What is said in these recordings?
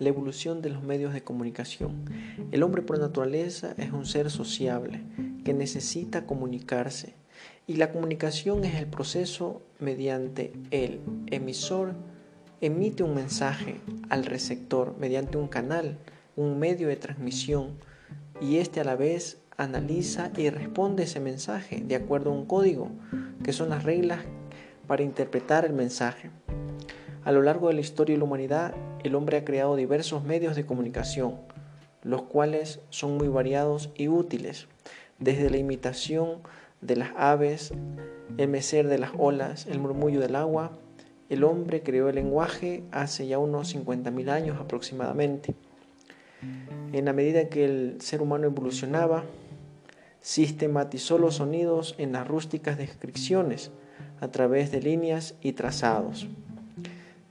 la evolución de los medios de comunicación. El hombre por naturaleza es un ser sociable que necesita comunicarse y la comunicación es el proceso mediante el emisor emite un mensaje al receptor mediante un canal, un medio de transmisión y este a la vez analiza y responde ese mensaje de acuerdo a un código que son las reglas para interpretar el mensaje. A lo largo de la historia de la humanidad, el hombre ha creado diversos medios de comunicación, los cuales son muy variados y útiles, desde la imitación de las aves, el mecer de las olas, el murmullo del agua, el hombre creó el lenguaje hace ya unos 50.000 años aproximadamente. En la medida que el ser humano evolucionaba, sistematizó los sonidos en las rústicas descripciones a través de líneas y trazados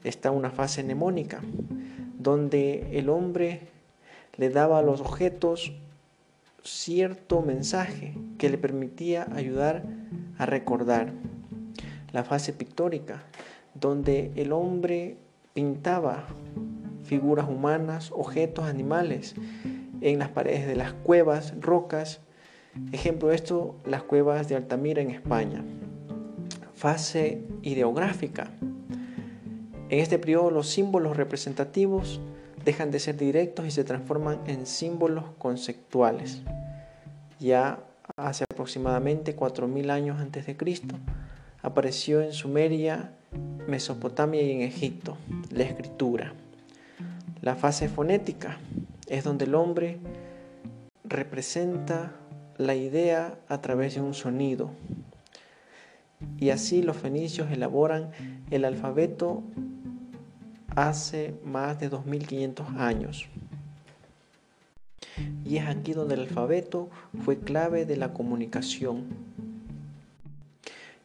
está una fase mnemónica, donde el hombre le daba a los objetos cierto mensaje que le permitía ayudar a recordar. La fase pictórica, donde el hombre pintaba figuras humanas, objetos, animales en las paredes de las cuevas, rocas. Ejemplo de esto, las cuevas de Altamira en España. Fase ideográfica, en este periodo los símbolos representativos dejan de ser directos y se transforman en símbolos conceptuales. Ya hace aproximadamente 4.000 años antes de Cristo apareció en Sumeria, Mesopotamia y en Egipto la escritura. La fase fonética es donde el hombre representa la idea a través de un sonido. Y así los fenicios elaboran el alfabeto hace más de 2500 años. Y es aquí donde el alfabeto fue clave de la comunicación.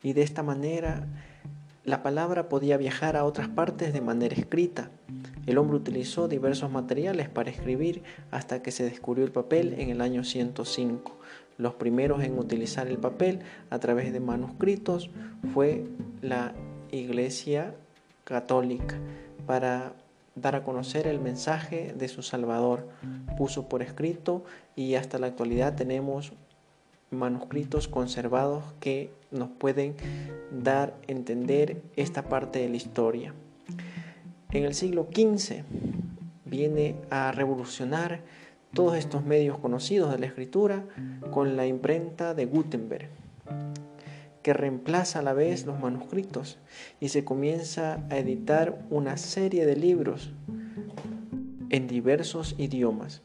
Y de esta manera la palabra podía viajar a otras partes de manera escrita. El hombre utilizó diversos materiales para escribir hasta que se descubrió el papel en el año 105. Los primeros en utilizar el papel a través de manuscritos fue la Iglesia Católica para dar a conocer el mensaje de su Salvador. Puso por escrito y hasta la actualidad tenemos manuscritos conservados que nos pueden dar a entender esta parte de la historia. En el siglo XV viene a revolucionar todos estos medios conocidos de la escritura con la imprenta de Gutenberg que reemplaza a la vez los manuscritos y se comienza a editar una serie de libros en diversos idiomas.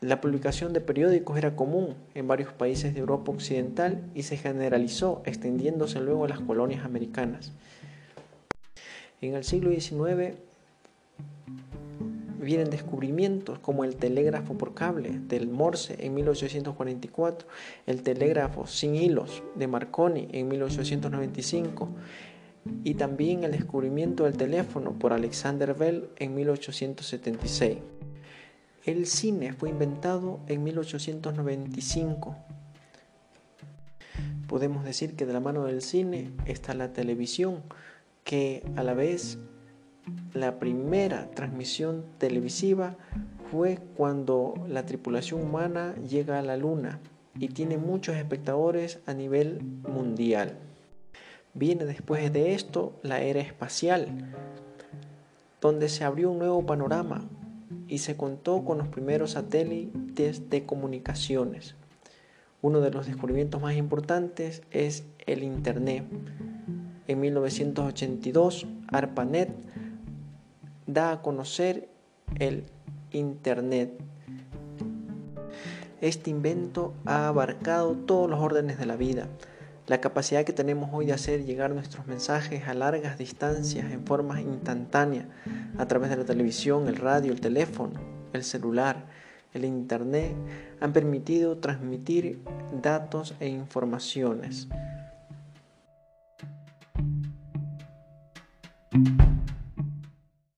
La publicación de periódicos era común en varios países de Europa Occidental y se generalizó, extendiéndose luego a las colonias americanas. En el siglo XIX vienen descubrimientos como el telégrafo por cable del Morse en 1844, el telégrafo sin hilos de Marconi en 1895 y también el descubrimiento del teléfono por Alexander Bell en 1876. El cine fue inventado en 1895. Podemos decir que de la mano del cine está la televisión, que a la vez la primera transmisión televisiva fue cuando la tripulación humana llega a la Luna y tiene muchos espectadores a nivel mundial. Viene después de esto la era espacial, donde se abrió un nuevo panorama y se contó con los primeros satélites de comunicaciones. Uno de los descubrimientos más importantes es el Internet. En 1982, ARPANET da a conocer el Internet. Este invento ha abarcado todos los órdenes de la vida. La capacidad que tenemos hoy de hacer llegar nuestros mensajes a largas distancias en forma instantánea a través de la televisión, el radio, el teléfono, el celular, el Internet, han permitido transmitir datos e informaciones.